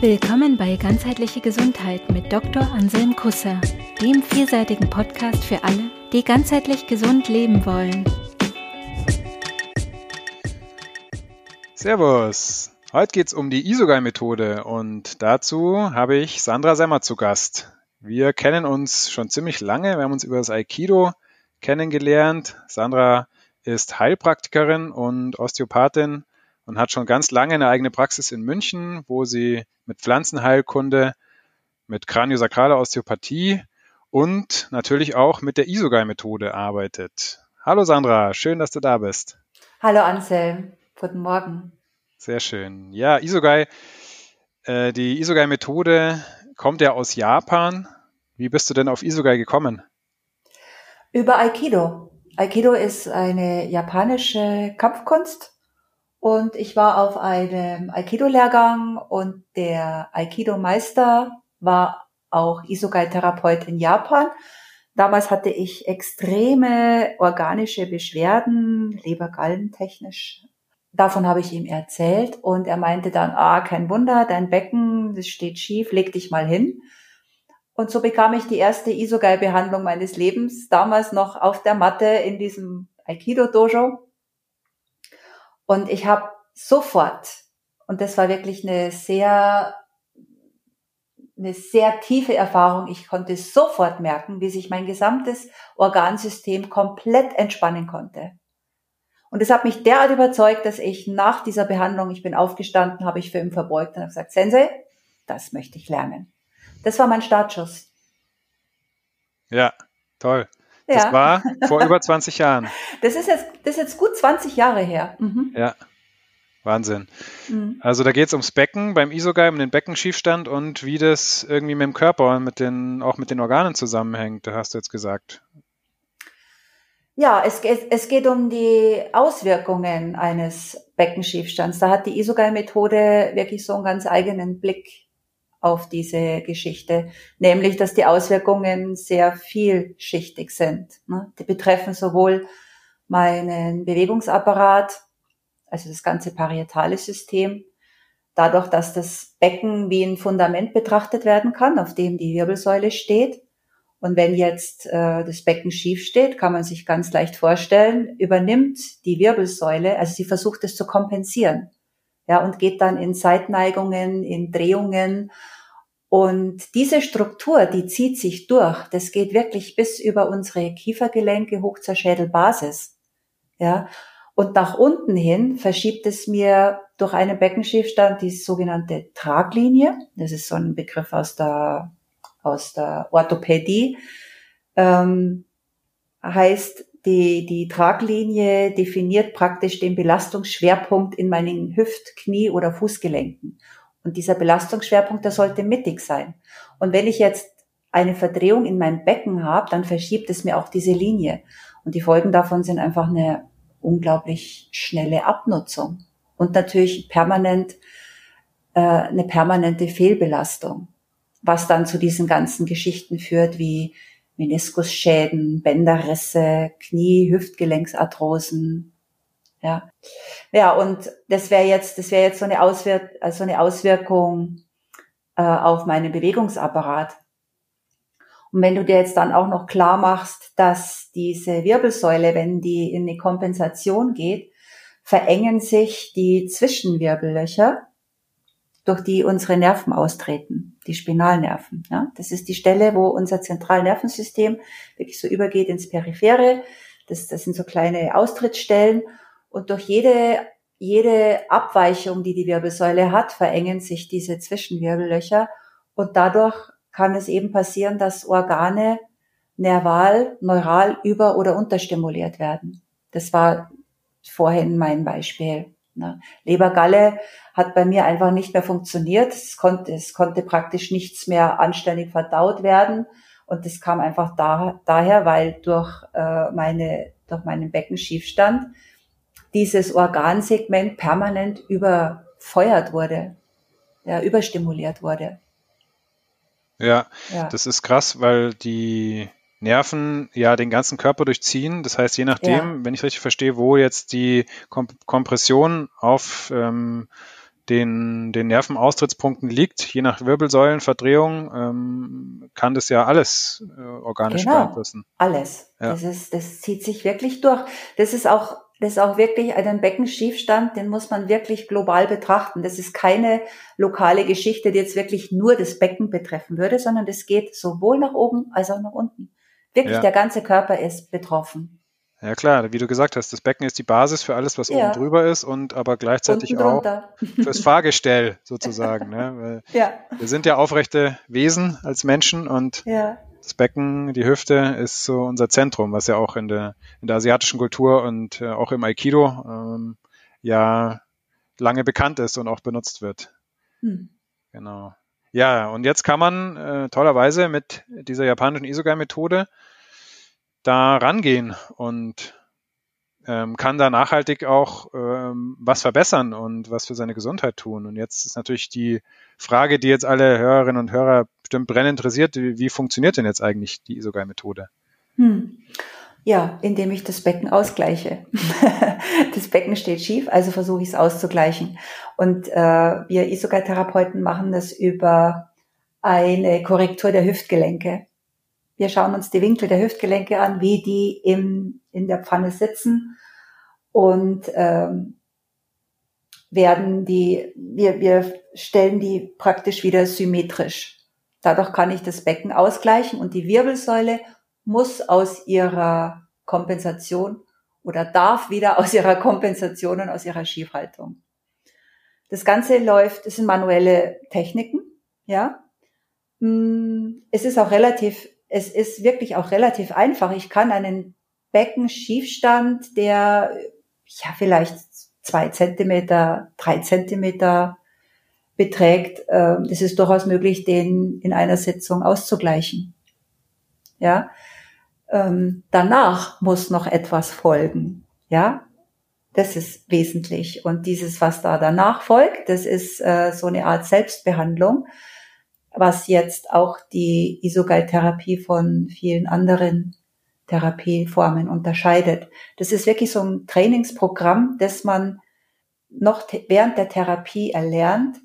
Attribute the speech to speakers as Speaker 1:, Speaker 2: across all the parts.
Speaker 1: Willkommen bei Ganzheitliche Gesundheit mit Dr. Anselm Kusser, dem vielseitigen Podcast für alle, die ganzheitlich gesund leben wollen.
Speaker 2: Servus! Heute geht es um die Isogai-Methode und dazu habe ich Sandra Semmer zu Gast. Wir kennen uns schon ziemlich lange, wir haben uns über das Aikido kennengelernt. Sandra ist Heilpraktikerin und Osteopathin und hat schon ganz lange eine eigene Praxis in München, wo sie mit Pflanzenheilkunde, mit kraniosakraler Osteopathie und natürlich auch mit der Isogai-Methode arbeitet. Hallo Sandra, schön, dass du da bist.
Speaker 3: Hallo Anselm, guten Morgen.
Speaker 2: Sehr schön. Ja, Isogai, äh, die Isogai-Methode kommt ja aus Japan. Wie bist du denn auf Isogai gekommen?
Speaker 3: Über Aikido. Aikido ist eine japanische Kampfkunst und ich war auf einem Aikido-Lehrgang und der Aikido-Meister war auch Isogai-Therapeut in Japan. Damals hatte ich extreme organische Beschwerden, Leber-Gallen-technisch. Davon habe ich ihm erzählt und er meinte dann, ah, kein Wunder, dein Becken, das steht schief, leg dich mal hin. Und so bekam ich die erste Isogai-Behandlung meines Lebens, damals noch auf der Matte in diesem Aikido-Dojo. Und ich habe sofort, und das war wirklich eine sehr, eine sehr tiefe Erfahrung, ich konnte sofort merken, wie sich mein gesamtes Organsystem komplett entspannen konnte. Und es hat mich derart überzeugt, dass ich nach dieser Behandlung, ich bin aufgestanden, habe ich für ihn verbeugt und habe gesagt, Sensei, das möchte ich lernen. Das war mein Startschuss.
Speaker 2: Ja, toll. Das ja. war vor über 20 Jahren.
Speaker 3: Das ist jetzt, das ist jetzt gut 20 Jahre her.
Speaker 2: Mhm. Ja. Wahnsinn. Mhm. Also da geht es ums Becken beim Isogai, um den Beckenschiefstand und wie das irgendwie mit dem Körper und mit den, auch mit den Organen zusammenhängt, hast du jetzt gesagt.
Speaker 3: Ja, es, es geht um die Auswirkungen eines Beckenschiefstands. Da hat die Isogai-Methode wirklich so einen ganz eigenen Blick auf diese Geschichte, nämlich dass die Auswirkungen sehr vielschichtig sind. Ne? Die betreffen sowohl meinen Bewegungsapparat, also das ganze parietale System, dadurch, dass das Becken wie ein Fundament betrachtet werden kann, auf dem die Wirbelsäule steht. Und wenn jetzt äh, das Becken schief steht, kann man sich ganz leicht vorstellen, übernimmt die Wirbelsäule, also sie versucht es zu kompensieren ja, und geht dann in Seitneigungen, in Drehungen. Und diese Struktur, die zieht sich durch. Das geht wirklich bis über unsere Kiefergelenke hoch zur Schädelbasis. Ja. Und nach unten hin verschiebt es mir durch einen Beckenschiefstand die sogenannte Traglinie. Das ist so ein Begriff aus der, aus der Orthopädie. Ähm, heißt, die, die Traglinie definiert praktisch den Belastungsschwerpunkt in meinen Hüft-, Knie- oder Fußgelenken. Und dieser Belastungsschwerpunkt, der sollte mittig sein. Und wenn ich jetzt eine Verdrehung in meinem Becken habe, dann verschiebt es mir auch diese Linie. Und die Folgen davon sind einfach eine unglaublich schnelle Abnutzung und natürlich permanent äh, eine permanente Fehlbelastung, was dann zu diesen ganzen Geschichten führt wie Meniskusschäden, Bänderrisse, Knie, Hüftgelenksarthrosen. Ja, ja, und das wäre jetzt, das wäre jetzt so eine, Auswirk also eine Auswirkung äh, auf meinen Bewegungsapparat. Und wenn du dir jetzt dann auch noch klar machst, dass diese Wirbelsäule, wenn die in eine Kompensation geht, verengen sich die Zwischenwirbellöcher durch die unsere Nerven austreten, die Spinalnerven. Ja? Das ist die Stelle, wo unser Zentralnervensystem wirklich so übergeht ins Periphere. Das, das sind so kleine Austrittsstellen. Und durch jede, jede Abweichung, die die Wirbelsäule hat, verengen sich diese Zwischenwirbellöcher. Und dadurch kann es eben passieren, dass Organe nerval, neural über- oder unterstimuliert werden. Das war vorhin mein Beispiel. Ne? Lebergalle hat bei mir einfach nicht mehr funktioniert. Es konnte, es konnte praktisch nichts mehr anständig verdaut werden. Und das kam einfach da, daher, weil durch, äh, meine, durch meinen Beckenschiefstand dieses Organsegment permanent überfeuert wurde, ja, überstimuliert wurde.
Speaker 2: Ja, ja, das ist krass, weil die Nerven ja den ganzen Körper durchziehen. Das heißt, je nachdem, ja. wenn ich richtig verstehe, wo jetzt die Kom Kompression auf ähm, den, den Nervenaustrittspunkten liegt, je nach Wirbelsäulenverdrehung, ähm, kann das ja alles äh, organisch
Speaker 3: genau,
Speaker 2: beeinflussen.
Speaker 3: Alles. Ja. Das ist, das zieht sich wirklich durch. Das ist auch, das ist auch wirklich ein Beckenschiefstand, den muss man wirklich global betrachten. Das ist keine lokale Geschichte, die jetzt wirklich nur das Becken betreffen würde, sondern das geht sowohl nach oben als auch nach unten. Wirklich, ja. der ganze Körper ist betroffen.
Speaker 2: Ja klar, wie du gesagt hast, das Becken ist die Basis für alles, was ja. oben drüber ist und aber gleichzeitig auch fürs Fahrgestell sozusagen. ne? ja. Wir sind ja aufrechte Wesen als Menschen und ja. Das Becken, die Hüfte ist so unser Zentrum, was ja auch in der, in der asiatischen Kultur und äh, auch im Aikido ähm, ja lange bekannt ist und auch benutzt wird. Hm. Genau. Ja, und jetzt kann man äh, tollerweise mit dieser japanischen Isogai-Methode da rangehen und ähm, kann da nachhaltig auch ähm, was verbessern und was für seine Gesundheit tun. Und jetzt ist natürlich die Frage, die jetzt alle Hörerinnen und Hörer bestimmt brennend interessiert, wie, wie funktioniert denn jetzt eigentlich die Isogai-Methode? Hm.
Speaker 3: Ja, indem ich das Becken ausgleiche. das Becken steht schief, also versuche ich es auszugleichen. Und äh, wir Isogai-Therapeuten machen das über eine Korrektur der Hüftgelenke. Wir schauen uns die Winkel der Hüftgelenke an, wie die im, in der Pfanne sitzen und ähm, werden die, wir, wir stellen die praktisch wieder symmetrisch. Dadurch kann ich das Becken ausgleichen und die Wirbelsäule muss aus ihrer Kompensation oder darf wieder aus ihrer Kompensation und aus ihrer Schiefhaltung. Das Ganze läuft, das sind manuelle Techniken, ja. Hm, es ist auch relativ es ist wirklich auch relativ einfach. Ich kann einen Beckenschiefstand, der ja vielleicht zwei Zentimeter, drei Zentimeter beträgt, äh, das ist durchaus möglich, den in einer Sitzung auszugleichen. Ja, ähm, danach muss noch etwas folgen. Ja, das ist wesentlich. Und dieses, was da danach folgt, das ist äh, so eine Art Selbstbehandlung was jetzt auch die Isogai-Therapie von vielen anderen Therapieformen unterscheidet. Das ist wirklich so ein Trainingsprogramm, das man noch während der Therapie erlernt,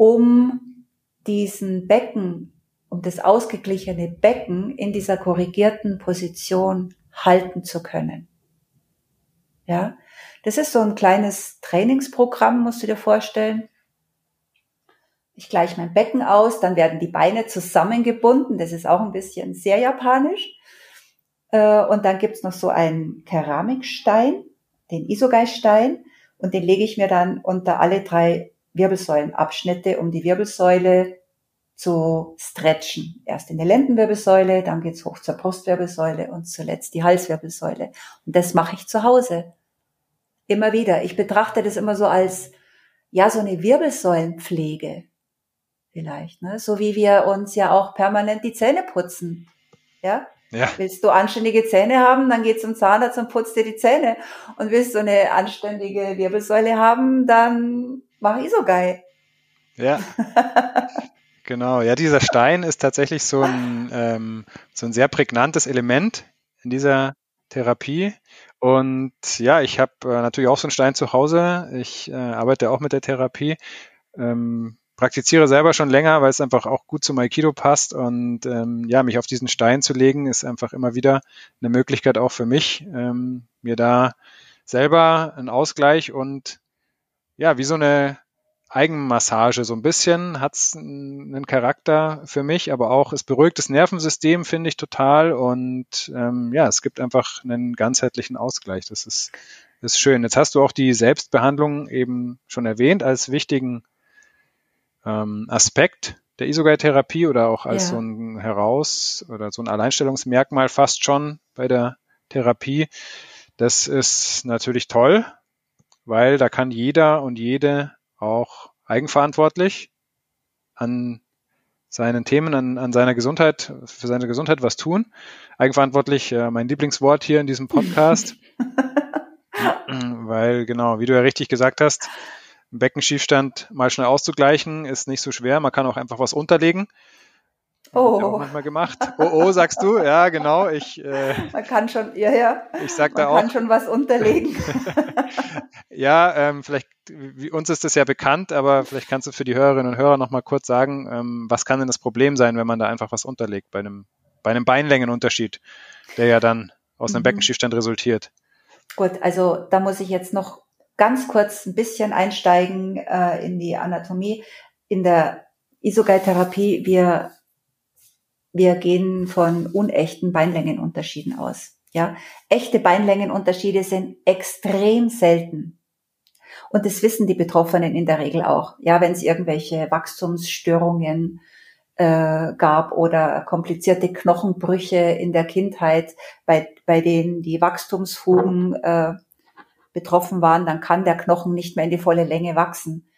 Speaker 3: um diesen Becken, um das ausgeglichene Becken in dieser korrigierten Position halten zu können. Ja, das ist so ein kleines Trainingsprogramm, musst du dir vorstellen. Ich gleiche mein Becken aus, dann werden die Beine zusammengebunden. Das ist auch ein bisschen sehr japanisch. Äh, und dann gibt's noch so einen Keramikstein, den Isogai-Stein. Und den lege ich mir dann unter alle drei Wirbelsäulenabschnitte, um die Wirbelsäule zu stretchen. Erst in die Lendenwirbelsäule, dann geht's hoch zur Brustwirbelsäule und zuletzt die Halswirbelsäule. Und das mache ich zu Hause. Immer wieder. Ich betrachte das immer so als, ja, so eine Wirbelsäulenpflege vielleicht. Ne? So wie wir uns ja auch permanent die Zähne putzen. Ja? Ja. Willst du anständige Zähne haben, dann geh zum Zahnarzt und putzt dir die Zähne. Und willst du eine anständige Wirbelsäule haben, dann mach Isogai.
Speaker 2: Ja. genau. Ja, dieser Stein ist tatsächlich so ein, ähm, so ein sehr prägnantes Element in dieser Therapie. Und ja, ich habe äh, natürlich auch so einen Stein zu Hause. Ich äh, arbeite auch mit der Therapie. Ähm, praktiziere selber schon länger, weil es einfach auch gut zum Aikido passt und ähm, ja, mich auf diesen Stein zu legen, ist einfach immer wieder eine Möglichkeit auch für mich, ähm, mir da selber einen Ausgleich und ja, wie so eine Eigenmassage so ein bisschen hat es einen Charakter für mich, aber auch es beruhigt das Nervensystem, finde ich total und ähm, ja, es gibt einfach einen ganzheitlichen Ausgleich. Das ist, ist schön. Jetzt hast du auch die Selbstbehandlung eben schon erwähnt als wichtigen ähm, Aspekt der Isogai-Therapie oder auch als ja. so ein Heraus- oder so ein Alleinstellungsmerkmal fast schon bei der Therapie. Das ist natürlich toll, weil da kann jeder und jede auch eigenverantwortlich an seinen Themen, an, an seiner Gesundheit, für seine Gesundheit was tun. Eigenverantwortlich, äh, mein Lieblingswort hier in diesem Podcast. weil genau, wie du ja richtig gesagt hast, Beckenschiefstand mal schnell auszugleichen, ist nicht so schwer. Man kann auch einfach was unterlegen. Oh. Manchmal gemacht. Oh, oh, sagst du? Ja, genau. Ich,
Speaker 3: äh, man kann schon, ja, ja.
Speaker 2: Ich sag
Speaker 3: da
Speaker 2: man auch.
Speaker 3: Man kann schon was unterlegen.
Speaker 2: ja, ähm, vielleicht, wie, uns ist das ja bekannt, aber vielleicht kannst du für die Hörerinnen und Hörer nochmal kurz sagen, ähm, was kann denn das Problem sein, wenn man da einfach was unterlegt bei einem, bei einem Beinlängenunterschied, der ja dann aus einem mhm. Beckenschiefstand resultiert?
Speaker 3: Gut, also da muss ich jetzt noch ganz kurz ein bisschen einsteigen äh, in die Anatomie. In der Isogai-Therapie, wir, wir gehen von unechten Beinlängenunterschieden aus. Ja, echte Beinlängenunterschiede sind extrem selten. Und das wissen die Betroffenen in der Regel auch. Ja, wenn es irgendwelche Wachstumsstörungen äh, gab oder komplizierte Knochenbrüche in der Kindheit, bei, bei denen die Wachstumsfugen äh, betroffen waren, dann kann der Knochen nicht mehr in die volle Länge wachsen.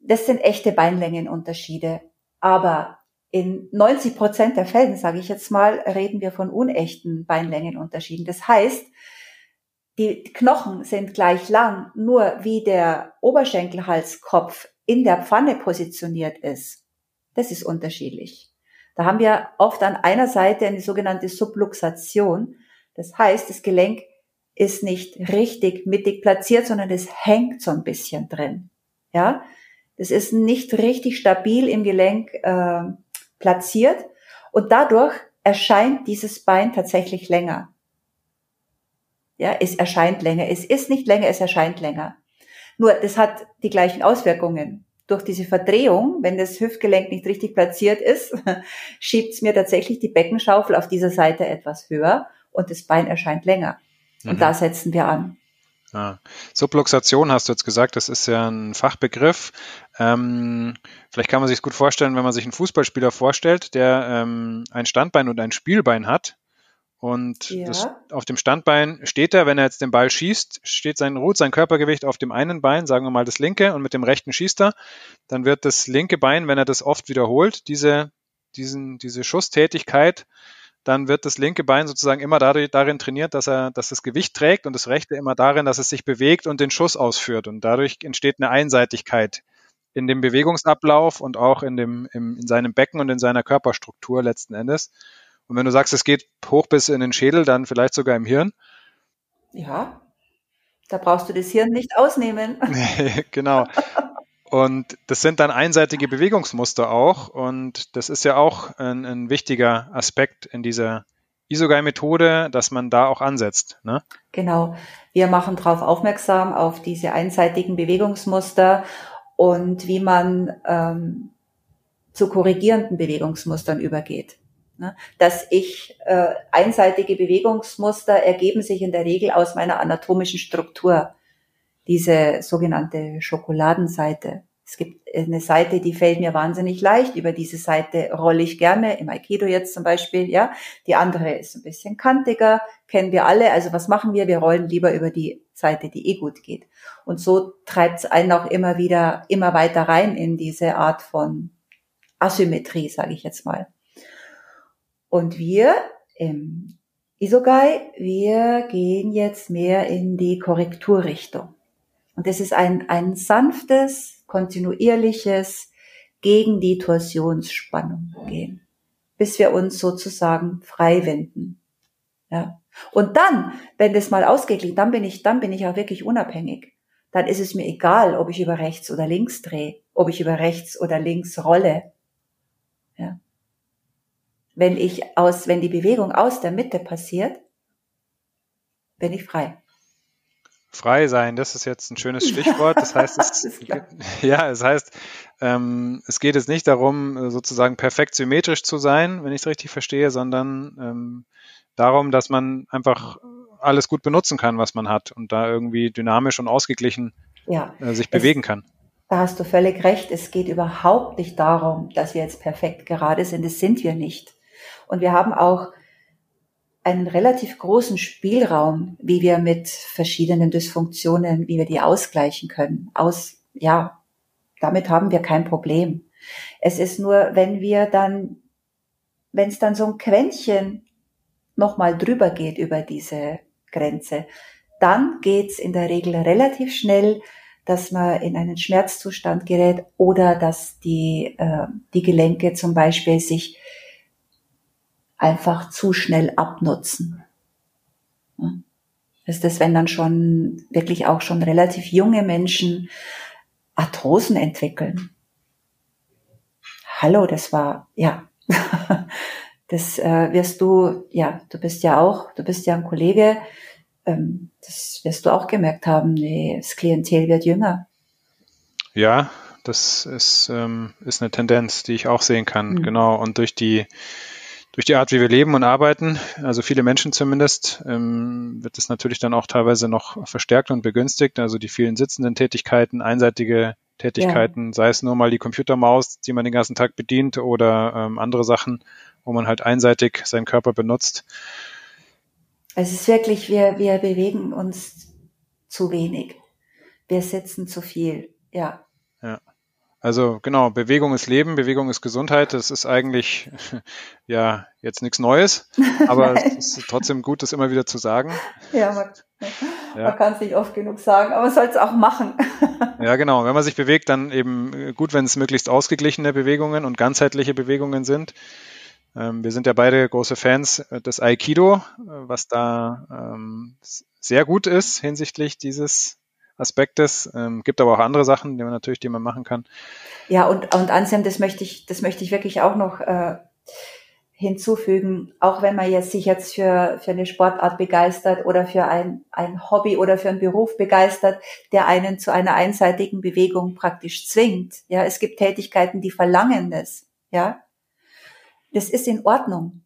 Speaker 3: Das sind echte Beinlängenunterschiede. Aber in 90 Prozent der Fällen, sage ich jetzt mal, reden wir von unechten Beinlängenunterschieden. Das heißt, die Knochen sind gleich lang, nur wie der Oberschenkelhalskopf in der Pfanne positioniert ist, das ist unterschiedlich. Da haben wir oft an einer Seite eine sogenannte Subluxation. Das heißt, das Gelenk ist nicht richtig mittig platziert, sondern es hängt so ein bisschen drin. Ja, das ist nicht richtig stabil im Gelenk äh, platziert und dadurch erscheint dieses Bein tatsächlich länger. Ja, es erscheint länger. Es ist nicht länger, es erscheint länger. Nur, das hat die gleichen Auswirkungen. Durch diese Verdrehung, wenn das Hüftgelenk nicht richtig platziert ist, schiebt es mir tatsächlich die Beckenschaufel auf dieser Seite etwas höher und das Bein erscheint länger. Und mhm. da setzen wir an.
Speaker 2: Ah. Subluxation hast du jetzt gesagt, das ist ja ein Fachbegriff. Ähm, vielleicht kann man sich gut vorstellen, wenn man sich einen Fußballspieler vorstellt, der ähm, ein Standbein und ein Spielbein hat. Und ja. das, auf dem Standbein steht er, wenn er jetzt den Ball schießt, steht sein, ruht sein Körpergewicht auf dem einen Bein, sagen wir mal das linke, und mit dem rechten schießt er. Dann wird das linke Bein, wenn er das oft wiederholt, diese, diesen, diese Schusstätigkeit dann wird das linke Bein sozusagen immer darin trainiert, dass er, dass das Gewicht trägt und das rechte immer darin, dass es sich bewegt und den Schuss ausführt. Und dadurch entsteht eine Einseitigkeit in dem Bewegungsablauf und auch in dem, im, in seinem Becken und in seiner Körperstruktur letzten Endes. Und wenn du sagst, es geht hoch bis in den Schädel, dann vielleicht sogar im Hirn.
Speaker 3: Ja, da brauchst du das Hirn nicht ausnehmen.
Speaker 2: genau. Und das sind dann einseitige Bewegungsmuster auch. Und das ist ja auch ein, ein wichtiger Aspekt in dieser Isogai-Methode, dass man da auch ansetzt. Ne?
Speaker 3: Genau. Wir machen darauf aufmerksam, auf diese einseitigen Bewegungsmuster und wie man ähm, zu korrigierenden Bewegungsmustern übergeht. Ne? Dass ich äh, einseitige Bewegungsmuster ergeben sich in der Regel aus meiner anatomischen Struktur diese sogenannte Schokoladenseite. Es gibt eine Seite, die fällt mir wahnsinnig leicht. Über diese Seite rolle ich gerne, im Aikido jetzt zum Beispiel, ja. Die andere ist ein bisschen kantiger, kennen wir alle. Also was machen wir? Wir rollen lieber über die Seite, die eh gut geht. Und so treibt es einen auch immer wieder, immer weiter rein in diese Art von Asymmetrie, sage ich jetzt mal. Und wir im Isogai, wir gehen jetzt mehr in die Korrekturrichtung. Und es ist ein, ein sanftes, kontinuierliches gegen die Torsionsspannung gehen, bis wir uns sozusagen frei wenden. Ja. Und dann, wenn das mal ausgeglichen, dann bin ich, dann bin ich auch wirklich unabhängig. Dann ist es mir egal, ob ich über rechts oder links drehe, ob ich über rechts oder links rolle. Ja. Wenn ich aus, wenn die Bewegung aus der Mitte passiert, bin ich frei.
Speaker 2: Frei sein, das ist jetzt ein schönes Stichwort. Das heißt, es, ja, es heißt, ähm, es geht jetzt nicht darum, sozusagen perfekt symmetrisch zu sein, wenn ich es richtig verstehe, sondern ähm, darum, dass man einfach alles gut benutzen kann, was man hat und da irgendwie dynamisch und ausgeglichen ja, äh, sich bewegen kann.
Speaker 3: Da hast du völlig recht. Es geht überhaupt nicht darum, dass wir jetzt perfekt gerade sind. Das sind wir nicht. Und wir haben auch einen relativ großen Spielraum, wie wir mit verschiedenen Dysfunktionen, wie wir die ausgleichen können. Aus, ja, damit haben wir kein Problem. Es ist nur, wenn wir dann, wenn es dann so ein Quäntchen nochmal drüber geht über diese Grenze, dann geht's in der Regel relativ schnell, dass man in einen Schmerzzustand gerät oder dass die, äh, die Gelenke zum Beispiel sich einfach zu schnell abnutzen. Ist das, wenn dann schon wirklich auch schon relativ junge Menschen Arthrosen entwickeln? Hallo, das war, ja, das äh, wirst du, ja, du bist ja auch, du bist ja ein Kollege, ähm, das wirst du auch gemerkt haben, nee, das Klientel wird jünger.
Speaker 2: Ja, das ist, ähm, ist eine Tendenz, die ich auch sehen kann, mhm. genau. Und durch die durch die Art, wie wir leben und arbeiten, also viele Menschen zumindest, ähm, wird es natürlich dann auch teilweise noch verstärkt und begünstigt. Also die vielen sitzenden Tätigkeiten, einseitige Tätigkeiten, ja. sei es nur mal die Computermaus, die man den ganzen Tag bedient oder ähm, andere Sachen, wo man halt einseitig seinen Körper benutzt.
Speaker 3: Es ist wirklich, wir, wir bewegen uns zu wenig. Wir sitzen zu viel, ja.
Speaker 2: Ja. Also genau, Bewegung ist Leben, Bewegung ist Gesundheit. Das ist eigentlich ja jetzt nichts Neues, aber es ist trotzdem gut, das immer wieder zu sagen.
Speaker 3: Ja, man, ja. man kann es nicht oft genug sagen, aber man soll es auch machen.
Speaker 2: Ja, genau. Wenn man sich bewegt, dann eben gut, wenn es möglichst ausgeglichene Bewegungen und ganzheitliche Bewegungen sind. Ähm, wir sind ja beide große Fans des Aikido, was da ähm, sehr gut ist hinsichtlich dieses Aspektes. Ähm, gibt aber auch andere Sachen, die man natürlich, die man machen kann.
Speaker 3: Ja, und, und Anselm, das möchte ich, das möchte ich wirklich auch noch äh, hinzufügen. Auch wenn man jetzt sich jetzt für, für eine Sportart begeistert oder für ein, ein Hobby oder für einen Beruf begeistert, der einen zu einer einseitigen Bewegung praktisch zwingt. Ja, es gibt Tätigkeiten, die verlangen das. Ja, das ist in Ordnung,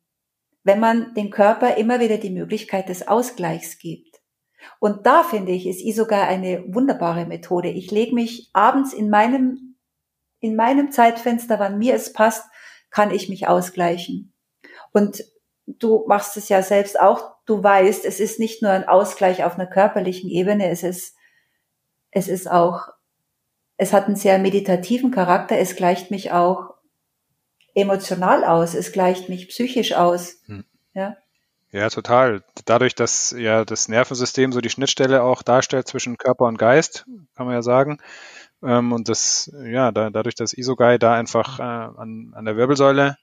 Speaker 3: wenn man den Körper immer wieder die Möglichkeit des Ausgleichs gibt. Und da finde ich, ist sogar eine wunderbare Methode. Ich lege mich abends in meinem, in meinem Zeitfenster, wann mir es passt, kann ich mich ausgleichen. Und du machst es ja selbst auch. Du weißt, es ist nicht nur ein Ausgleich auf einer körperlichen Ebene, es ist, es ist auch, es hat einen sehr meditativen Charakter. Es gleicht mich auch emotional aus. Es gleicht mich psychisch aus. Hm. Ja.
Speaker 2: Ja, total. Dadurch, dass ja das Nervensystem so die Schnittstelle auch darstellt zwischen Körper und Geist, kann man ja sagen. Ähm, und das, ja, da, dadurch, dass Isogai da einfach äh, an, an der Wirbelsäule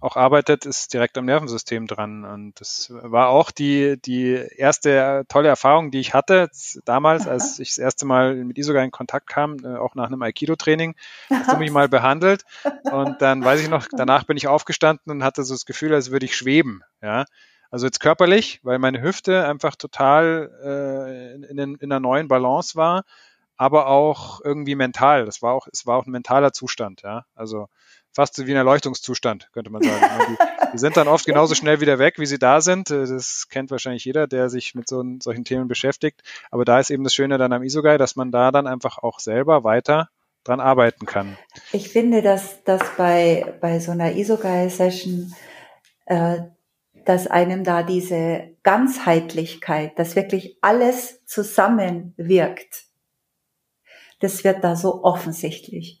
Speaker 2: auch arbeitet, ist direkt am Nervensystem dran. Und das war auch die, die erste tolle Erfahrung, die ich hatte damals, als ich das erste Mal mit Isogai in Kontakt kam, äh, auch nach einem Aikido-Training. Hast du mich mal behandelt. Und dann weiß ich noch, danach bin ich aufgestanden und hatte so das Gefühl, als würde ich schweben. Ja. Also jetzt körperlich, weil meine Hüfte einfach total äh, in, in, in einer neuen Balance war, aber auch irgendwie mental. Das war auch, es war auch ein mentaler Zustand, ja. Also fast wie ein Erleuchtungszustand, könnte man sagen. die, die, sind dann oft genauso schnell wieder weg, wie sie da sind. Äh, das kennt wahrscheinlich jeder, der sich mit so, solchen Themen beschäftigt. Aber da ist eben das Schöne dann am Isogai, dass man da dann einfach auch selber weiter dran arbeiten kann.
Speaker 3: Ich finde, dass, dass bei, bei so einer Isogai-Session äh, dass einem da diese Ganzheitlichkeit, dass wirklich alles zusammenwirkt, das wird da so offensichtlich.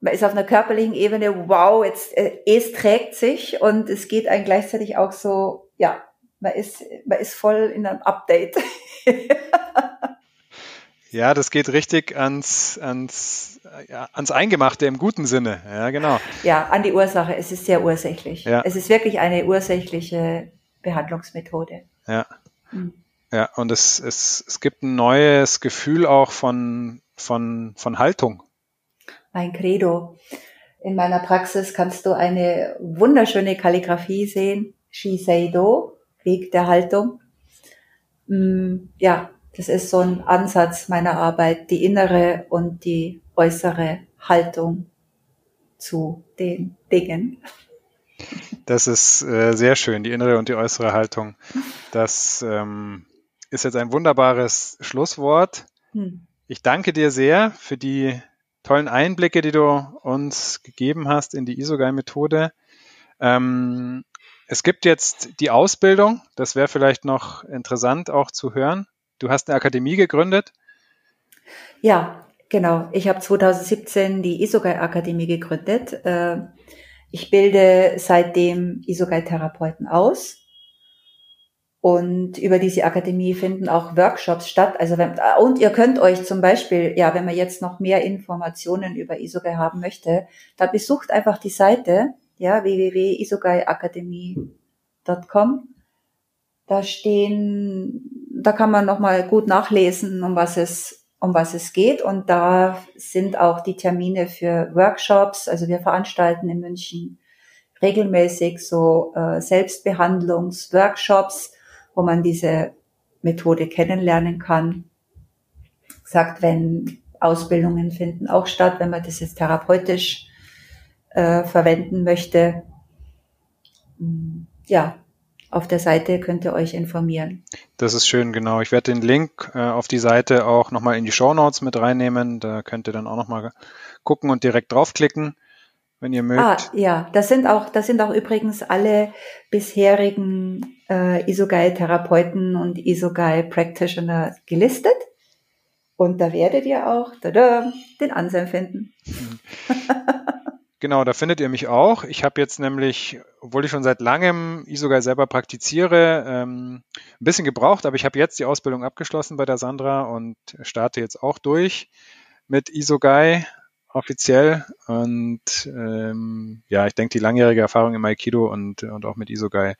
Speaker 3: Man ist auf einer körperlichen Ebene, wow, jetzt, äh, es trägt sich und es geht einem gleichzeitig auch so, ja, man ist, man ist voll in einem Update.
Speaker 2: Ja, das geht richtig ans, ans, ja, ans Eingemachte im guten Sinne. Ja, genau.
Speaker 3: Ja, an die Ursache. Es ist sehr ursächlich. Ja. Es ist wirklich eine ursächliche Behandlungsmethode.
Speaker 2: Ja. Mhm. Ja, und es, es, es gibt ein neues Gefühl auch von, von, von Haltung.
Speaker 3: Mein Credo. In meiner Praxis kannst du eine wunderschöne Kalligrafie sehen. Shiseido, Weg der Haltung. Mm, ja, das ist so ein Ansatz meiner Arbeit, die innere und die äußere Haltung zu den Dingen.
Speaker 2: Das ist äh, sehr schön, die innere und die äußere Haltung. Das ähm, ist jetzt ein wunderbares Schlusswort. Hm. Ich danke dir sehr für die tollen Einblicke, die du uns gegeben hast in die Isogai-Methode. Ähm, es gibt jetzt die Ausbildung, das wäre vielleicht noch interessant auch zu hören. Du hast eine Akademie gegründet?
Speaker 3: Ja, genau. Ich habe 2017 die Isogai-Akademie gegründet. Äh, ich bilde seitdem Isogai-Therapeuten aus. Und über diese Akademie finden auch Workshops statt. Also wenn, und ihr könnt euch zum Beispiel, ja, wenn man jetzt noch mehr Informationen über Isogai haben möchte, dann besucht einfach die Seite, ja, www.isogaiakademie.com. Da stehen, da kann man nochmal gut nachlesen, um was es, um was es geht. Und da sind auch die Termine für Workshops. Also wir veranstalten in München regelmäßig so äh, Selbstbehandlungsworkshops, wo man diese Methode kennenlernen kann. Sagt, wenn Ausbildungen finden auch statt, wenn man das jetzt therapeutisch äh, verwenden möchte. Hm, ja, auf der Seite könnt ihr euch informieren.
Speaker 2: Das ist schön, genau. Ich werde den Link äh, auf die Seite auch nochmal in die Show Notes mit reinnehmen. Da könnt ihr dann auch nochmal gucken und direkt draufklicken, wenn ihr mögt. Ah,
Speaker 3: ja, das sind auch, das sind auch übrigens alle bisherigen äh, Isogai-Therapeuten und Isogai-Practitioner gelistet. Und da werdet ihr auch tada, den Anselm finden.
Speaker 2: Genau, da findet ihr mich auch. Ich habe jetzt nämlich, obwohl ich schon seit langem Isogai selber praktiziere, ähm, ein bisschen gebraucht, aber ich habe jetzt die Ausbildung abgeschlossen bei der Sandra und starte jetzt auch durch mit Isogai offiziell. Und ähm, ja, ich denke, die langjährige Erfahrung im Aikido und, und auch mit Isogai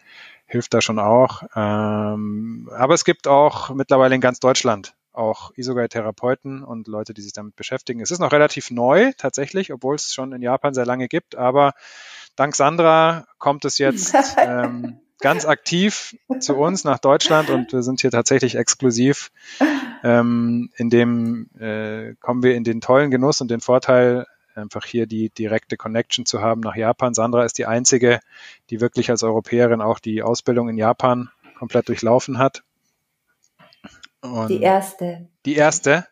Speaker 2: hilft da schon auch. Ähm, aber es gibt auch mittlerweile in ganz Deutschland auch Isogai-Therapeuten und Leute, die sich damit beschäftigen. Es ist noch relativ neu tatsächlich, obwohl es schon in Japan sehr lange gibt, aber dank Sandra kommt es jetzt ähm, ganz aktiv zu uns nach Deutschland und wir sind hier tatsächlich exklusiv. Ähm, in dem äh, kommen wir in den tollen Genuss und den Vorteil, einfach hier die direkte Connection zu haben nach Japan. Sandra ist die einzige, die wirklich als Europäerin auch die Ausbildung in Japan komplett durchlaufen hat.
Speaker 3: Und die erste.
Speaker 2: Die erste?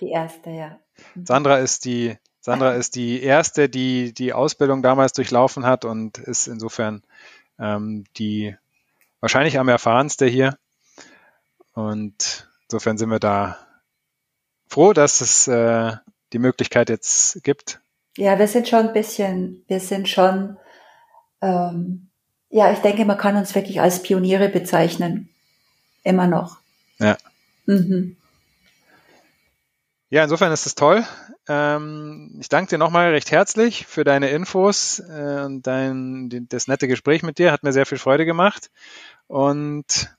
Speaker 3: Die erste, ja.
Speaker 2: Sandra ist die, Sandra ist die erste, die die Ausbildung damals durchlaufen hat und ist insofern ähm, die wahrscheinlich am erfahrenste hier. Und insofern sind wir da froh, dass es äh, die Möglichkeit jetzt gibt.
Speaker 3: Ja, wir sind schon ein bisschen, wir sind schon, ähm, ja, ich denke, man kann uns wirklich als Pioniere bezeichnen. Immer noch.
Speaker 2: Ja. Mhm. Ja, insofern ist es toll. Ähm, ich danke dir nochmal recht herzlich für deine Infos äh, und dein, das nette Gespräch mit dir. Hat mir sehr viel Freude gemacht. Und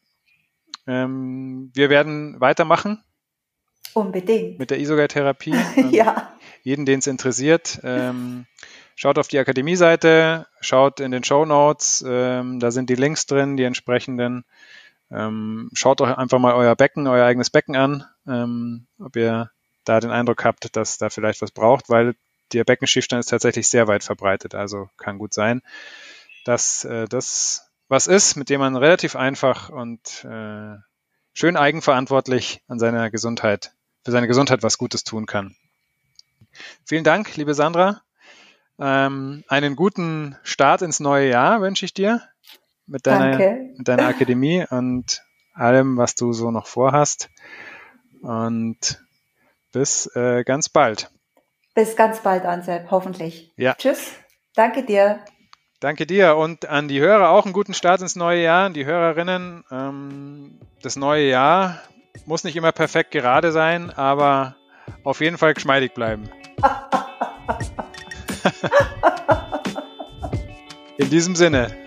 Speaker 2: ähm, wir werden weitermachen.
Speaker 3: Unbedingt.
Speaker 2: Mit der Isogai-Therapie.
Speaker 3: ja.
Speaker 2: Jeden, den es interessiert, ähm, schaut auf die Akademie-Seite, schaut in den Show Notes. Ähm, da sind die Links drin, die entsprechenden. Ähm, schaut euch einfach mal euer Becken, euer eigenes Becken an, ähm, ob ihr da den Eindruck habt, dass da vielleicht was braucht, weil der Beckenschiefstand ist tatsächlich sehr weit verbreitet. Also kann gut sein, dass äh, das was ist, mit dem man relativ einfach und äh, schön eigenverantwortlich an seiner Gesundheit, für seine Gesundheit was Gutes tun kann. Vielen Dank, liebe Sandra. Ähm, einen guten Start ins neue Jahr wünsche ich dir mit deiner, mit deiner Akademie und allem, was du so noch vorhast. Und bis äh, ganz bald.
Speaker 3: Bis ganz bald, Anselm, hoffentlich.
Speaker 2: Ja.
Speaker 3: Tschüss. Danke dir.
Speaker 2: Danke dir und an die Hörer auch einen guten Start ins neue Jahr, die Hörerinnen. Ähm, das neue Jahr muss nicht immer perfekt gerade sein, aber auf jeden Fall geschmeidig bleiben. In diesem Sinne.